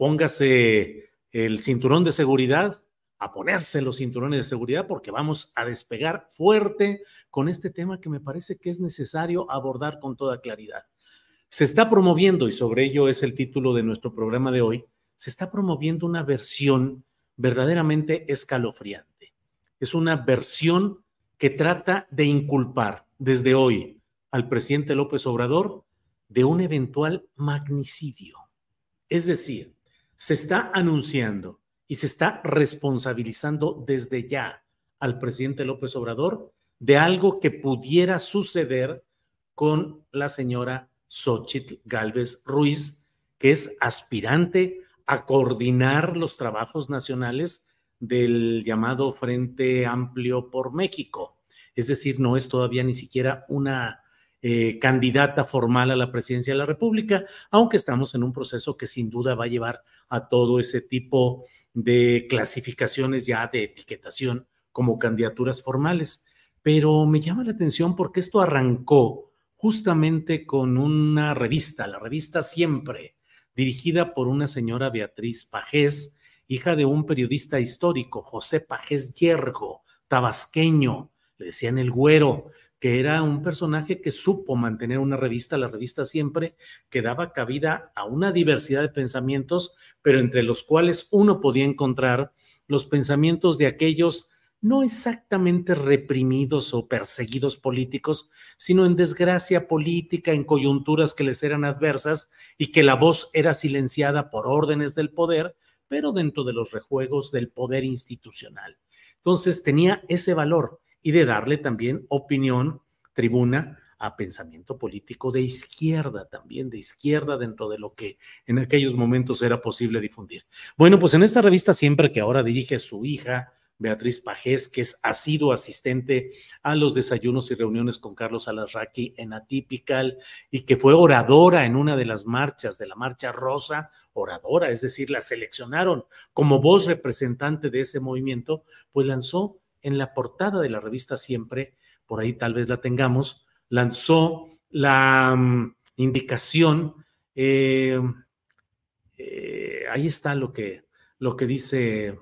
póngase el cinturón de seguridad, a ponerse los cinturones de seguridad porque vamos a despegar fuerte con este tema que me parece que es necesario abordar con toda claridad. Se está promoviendo, y sobre ello es el título de nuestro programa de hoy, se está promoviendo una versión verdaderamente escalofriante. Es una versión que trata de inculpar desde hoy al presidente López Obrador de un eventual magnicidio. Es decir, se está anunciando y se está responsabilizando desde ya al presidente López Obrador de algo que pudiera suceder con la señora Xochitl Galvez Ruiz, que es aspirante a coordinar los trabajos nacionales del llamado Frente Amplio por México. Es decir, no es todavía ni siquiera una eh, candidata formal a la presidencia de la República, aunque estamos en un proceso que sin duda va a llevar a todo ese tipo de clasificaciones ya de etiquetación como candidaturas formales. Pero me llama la atención porque esto arrancó justamente con una revista, la revista Siempre, dirigida por una señora Beatriz Pajés, hija de un periodista histórico, José Pajés Yergo, tabasqueño, le decían el güero, que era un personaje que supo mantener una revista, la revista siempre, que daba cabida a una diversidad de pensamientos, pero entre los cuales uno podía encontrar los pensamientos de aquellos no exactamente reprimidos o perseguidos políticos, sino en desgracia política, en coyunturas que les eran adversas y que la voz era silenciada por órdenes del poder, pero dentro de los rejuegos del poder institucional. Entonces tenía ese valor y de darle también opinión, tribuna a pensamiento político de izquierda, también de izquierda dentro de lo que en aquellos momentos era posible difundir. Bueno, pues en esta revista siempre que ahora dirige su hija, Beatriz Pajés, que es, ha sido asistente a los desayunos y reuniones con Carlos Alasraqui en Atypical y que fue oradora en una de las marchas de la Marcha Rosa, oradora, es decir, la seleccionaron como voz representante de ese movimiento, pues lanzó en la portada de la revista Siempre, por ahí tal vez la tengamos, lanzó la mm, indicación, eh, eh, ahí está lo que, lo que dice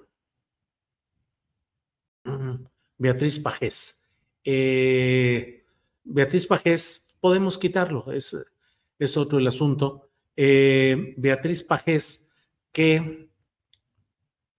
mm, Beatriz Pajés. Eh, Beatriz Pajés, podemos quitarlo, es, es otro el asunto. Beatriz Pajés, que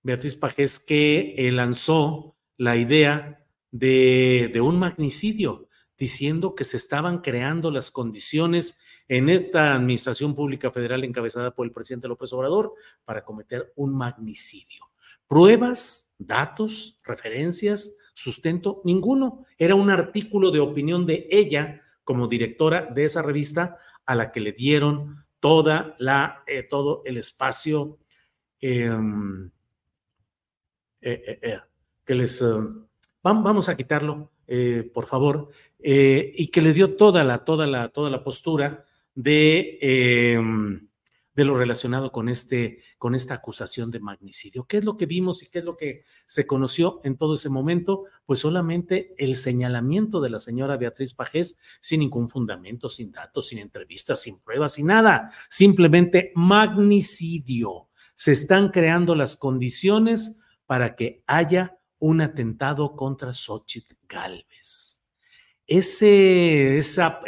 Beatriz Pajés que lanzó la idea de, un magnicidio, diciendo que se estaban creando las condiciones en esta administración pública federal encabezada por el presidente López Obrador para cometer un magnicidio. Pruebas, datos, referencias, sustento, ninguno. Era un artículo de opinión de ella como directora de esa revista a la que le dieron toda la, eh, todo el espacio em, eh, eh, que les... vamos a quitarlo, por favor, y que le dio toda la, toda la, toda la postura de, em, de lo relacionado con, este, con esta acusación de magnicidio. ¿Qué es lo que vimos y qué es lo que se conoció en todo ese momento? Pues solamente el señalamiento de la señora Beatriz Pajés sin ningún fundamento, sin datos, sin entrevistas, sin pruebas, sin nada. Simplemente magnicidio. Se están creando las condiciones para que haya un atentado contra Xochitl Galvez. Esa,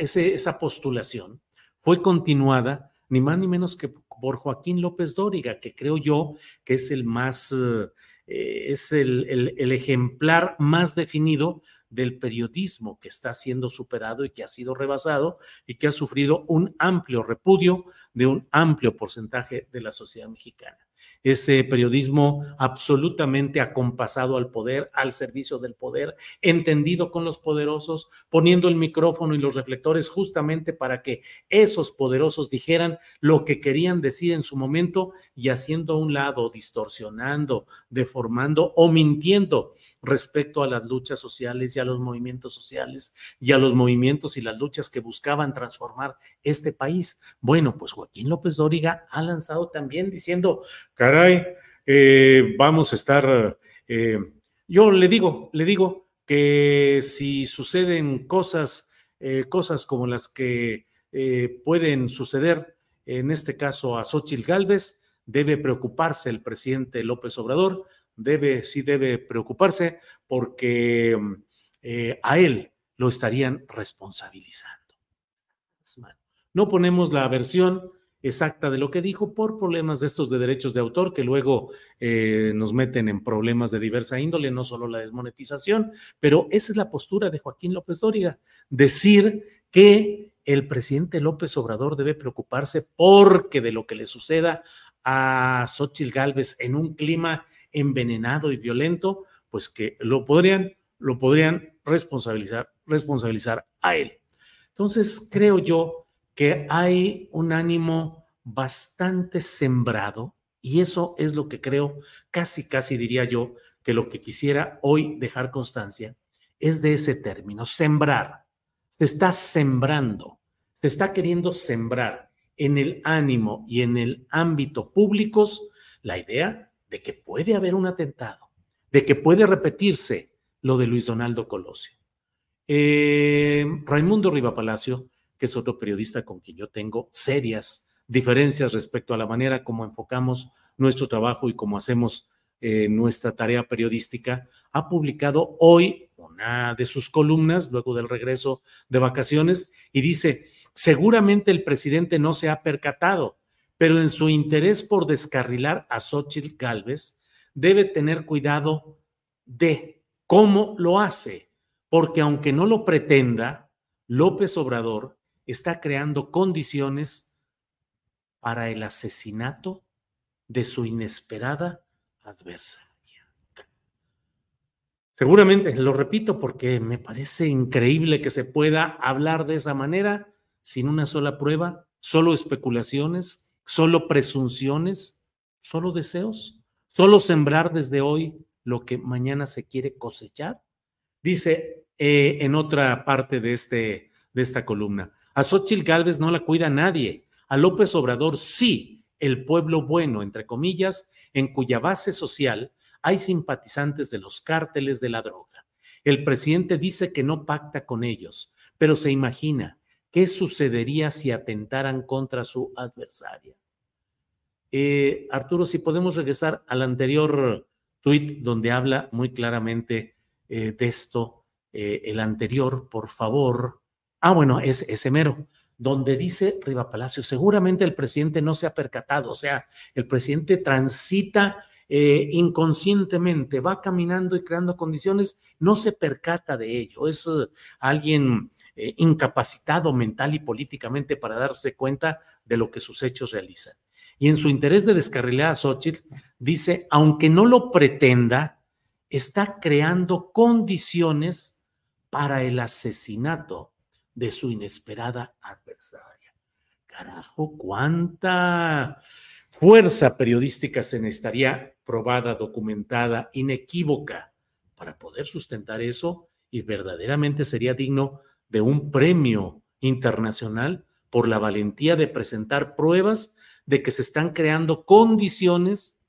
postulación fue continuada ni más ni menos que por Joaquín López Dóriga, que creo yo que es el más, eh, es el, el ejemplar más definido del periodismo que está siendo superado y que ha sido rebasado y que ha sufrido un amplio repudio de un amplio porcentaje de la sociedad mexicana ese periodismo absolutamente acompasado al poder, al servicio del poder, entendido con los poderosos, poniendo el micrófono y los reflectores justamente para que esos poderosos dijeran lo que querían decir en su momento y haciendo a un lado, distorsionando, deformando o mintiendo respecto a las luchas sociales y a los movimientos sociales y a los movimientos y las luchas que buscaban transformar este país. Bueno, pues Joaquín López Dóriga ha lanzado también diciendo, caray, eh, vamos a estar, eh, yo le digo, le digo que si suceden cosas, eh, cosas como las que pueden suceder, en este caso a Xochitl Gálvez, debe preocuparse el presidente López Obrador debe, sí debe preocuparse porque a él lo estarían responsabilizando. No ponemos la versión exacta de lo que dijo por problemas de estos de derechos de autor que luego eh, nos meten en problemas de diversa índole, no solo la desmonetización, pero esa es la postura de Joaquín López Dóriga, decir que el presidente López Obrador debe preocuparse porque de lo que le suceda a Xochitl Gálvez en un clima envenenado y violento, pues que lo podrían, lo podrían responsabilizar, responsabilizar a él. Entonces, creo yo que hay un ánimo bastante sembrado y eso es lo que creo, casi, casi diría yo, que lo que quisiera hoy dejar constancia es de ese término, sembrar. Se está sembrando, se está queriendo sembrar en el ánimo y en el ámbito públicos la idea de que puede haber un atentado, de que puede repetirse lo de Luis Donaldo Colosio. Eh, Raimundo Riva Palacio, que es otro periodista con quien yo tengo serias diferencias respecto a la manera como enfocamos nuestro trabajo y cómo hacemos eh, nuestra tarea periodística, ha publicado hoy una de sus columnas luego del regreso de vacaciones y dice, seguramente el presidente no se ha percatado pero en su interés por descarrilar a Xochitl Galvez, debe tener cuidado de cómo lo hace, porque aunque no lo pretenda, López Obrador está creando condiciones para el asesinato de su inesperada adversaria. Seguramente, lo repito porque me parece increíble que se pueda hablar de esa manera sin una sola prueba, solo especulaciones, solo presunciones, solo deseos, solo sembrar desde hoy lo que mañana se quiere cosechar. Dice eh, en otra parte de, este, de esta columna, a Xochitl Gálvez no la cuida nadie, a López Obrador sí, el pueblo bueno, entre comillas, en cuya base social hay simpatizantes de los cárteles de la droga. El presidente dice que no pacta con ellos, pero se imagina ¿Qué sucedería si atentaran contra su adversaria? Eh, Arturo, si podemos regresar al anterior tuit donde habla muy claramente eh, de esto, eh, el anterior, por favor. Ah, bueno, es ese mero, donde dice Riva Palacio, seguramente el presidente no se ha percatado, o sea, el presidente transita eh, inconscientemente va caminando y creando condiciones, no se percata de ello. Es eh, alguien eh, incapacitado mental y políticamente para darse cuenta de lo que sus hechos realizan. Y en su interés de descarrilar a Xochitl, dice, aunque no lo pretenda, está creando condiciones para el asesinato de su inesperada adversaria. Carajo, cuánta fuerza periodística se necesitaría probada, documentada, inequívoca para poder sustentar eso y verdaderamente sería digno de un premio internacional por la valentía de presentar pruebas de que se están creando condiciones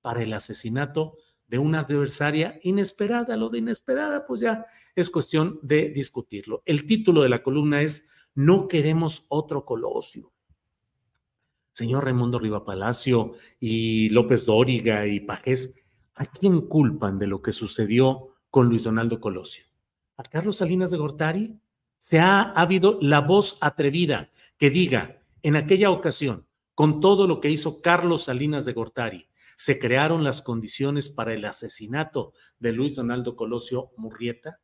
para el asesinato de una adversaria inesperada. Lo de inesperada, pues ya es cuestión de discutirlo. El título de la columna es No queremos otro Colosio. Señor Raimundo Riva Palacio y López Dóriga y Pajés, ¿a quién culpan de lo que sucedió con Luis Donaldo Colosio? ¿A Carlos Salinas de Gortari? Se ha, ha habido la voz atrevida que diga, en aquella ocasión, con todo lo que hizo Carlos Salinas de Gortari, se crearon las condiciones para el asesinato de Luis Donaldo Colosio Murrieta?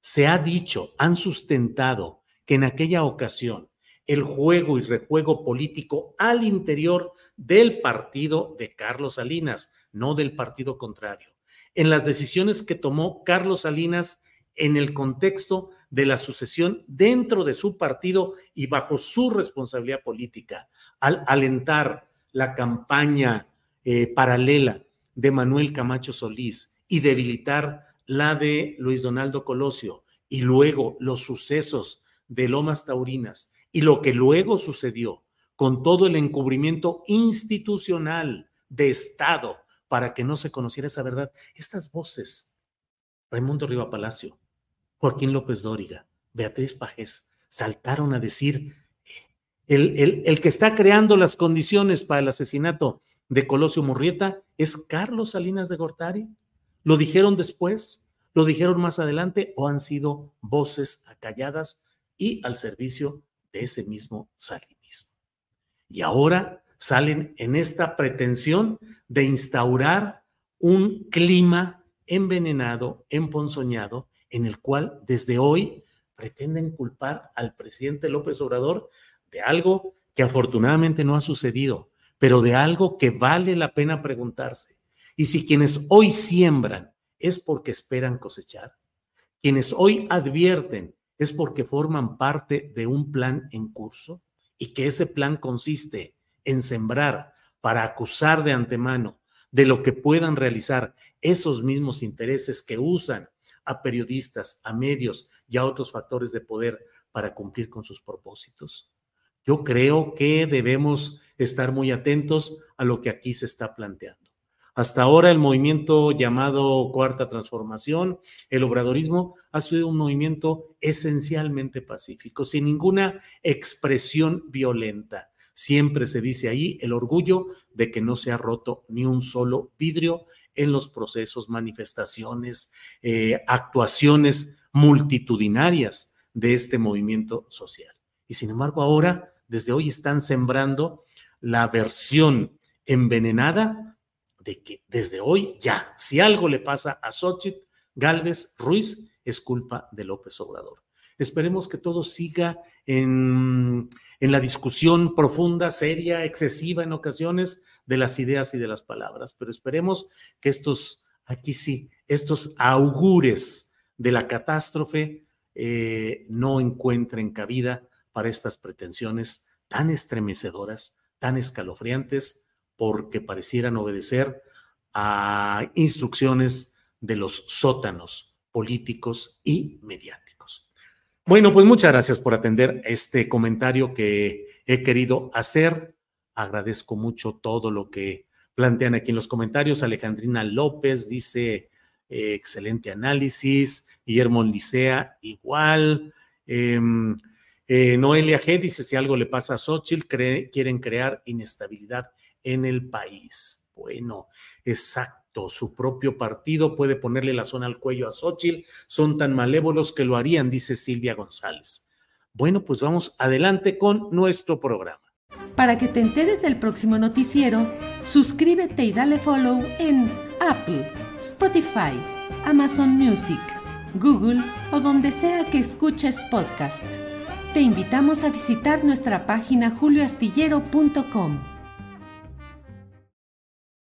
Se ha dicho, han sustentado que en aquella ocasión el juego y rejuego político al interior del partido de Carlos Salinas, no del partido contrario. En las decisiones que tomó Carlos Salinas en el contexto de la sucesión dentro de su partido y bajo su responsabilidad política, al alentar la campaña eh, paralela de Manuel Camacho Solís y debilitar la de Luis Donaldo Colosio y luego los sucesos de Lomas Taurinas y lo que luego sucedió con todo el encubrimiento institucional de Estado para que no se conociera esa verdad, estas voces, Raimundo Riva Palacio, Joaquín López Dóriga, Beatriz Pajés, saltaron a decir, el, el, el que está creando las condiciones para el asesinato de Colosio Murrieta es Carlos Salinas de Gortari. ¿Lo dijeron después? ¿Lo dijeron más adelante? ¿O han sido voces acalladas y al servicio de ese mismo salinismo? Y ahora salen en esta pretensión de instaurar un clima envenenado, emponzoñado, en el cual desde hoy pretenden culpar al presidente López Obrador de algo que afortunadamente no ha sucedido, pero de algo que vale la pena preguntarse. Y si quienes hoy siembran es porque esperan cosechar, quienes hoy advierten es porque forman parte de un plan en curso y que ese plan consiste en sembrar para acusar de antemano de lo que puedan realizar esos mismos intereses que usan a periodistas, a medios y a otros factores de poder para cumplir con sus propósitos. Yo creo que debemos estar muy atentos a lo que aquí se está planteando. Hasta ahora el movimiento llamado Cuarta Transformación, el obradorismo, ha sido un movimiento esencialmente pacífico, sin ninguna expresión violenta. Siempre se dice ahí el orgullo de que no se ha roto ni un solo vidrio en los procesos, manifestaciones, eh, actuaciones multitudinarias de este movimiento social. Y sin embargo ahora desde hoy están sembrando la versión envenenada de que desde hoy ya, si algo le pasa a Xochitl Galvez Ruiz, es culpa de López Obrador. Esperemos que todo siga en, en la discusión profunda, seria, excesiva en ocasiones de las ideas y de las palabras, pero esperemos que estos, aquí sí, estos augures de la catástrofe eh, no encuentren cabida para estas pretensiones tan estremecedoras, tan escalofriantes, porque parecieran obedecer a instrucciones de los sótanos políticos y mediáticos. Bueno, pues muchas gracias por atender este comentario que he querido hacer. Agradezco mucho todo lo que plantean aquí en los comentarios. Alejandrina López dice, eh, excelente análisis. Guillermo Licea, igual. Em, eh, Noelia G dice, si algo le pasa a Xochitl, quieren crear inestabilidad en el país. Bueno, exacto. Su propio partido puede ponerle la zona al cuello a Xochitl. Son tan malévolos que lo harían, dice Silvia González. Bueno, pues vamos adelante con nuestro programa. Para que te enteres del próximo noticiero, suscríbete y dale follow en Apple, Spotify, Amazon Music, Google o donde sea que escuches podcast. Te invitamos a visitar nuestra página julioastillero.com.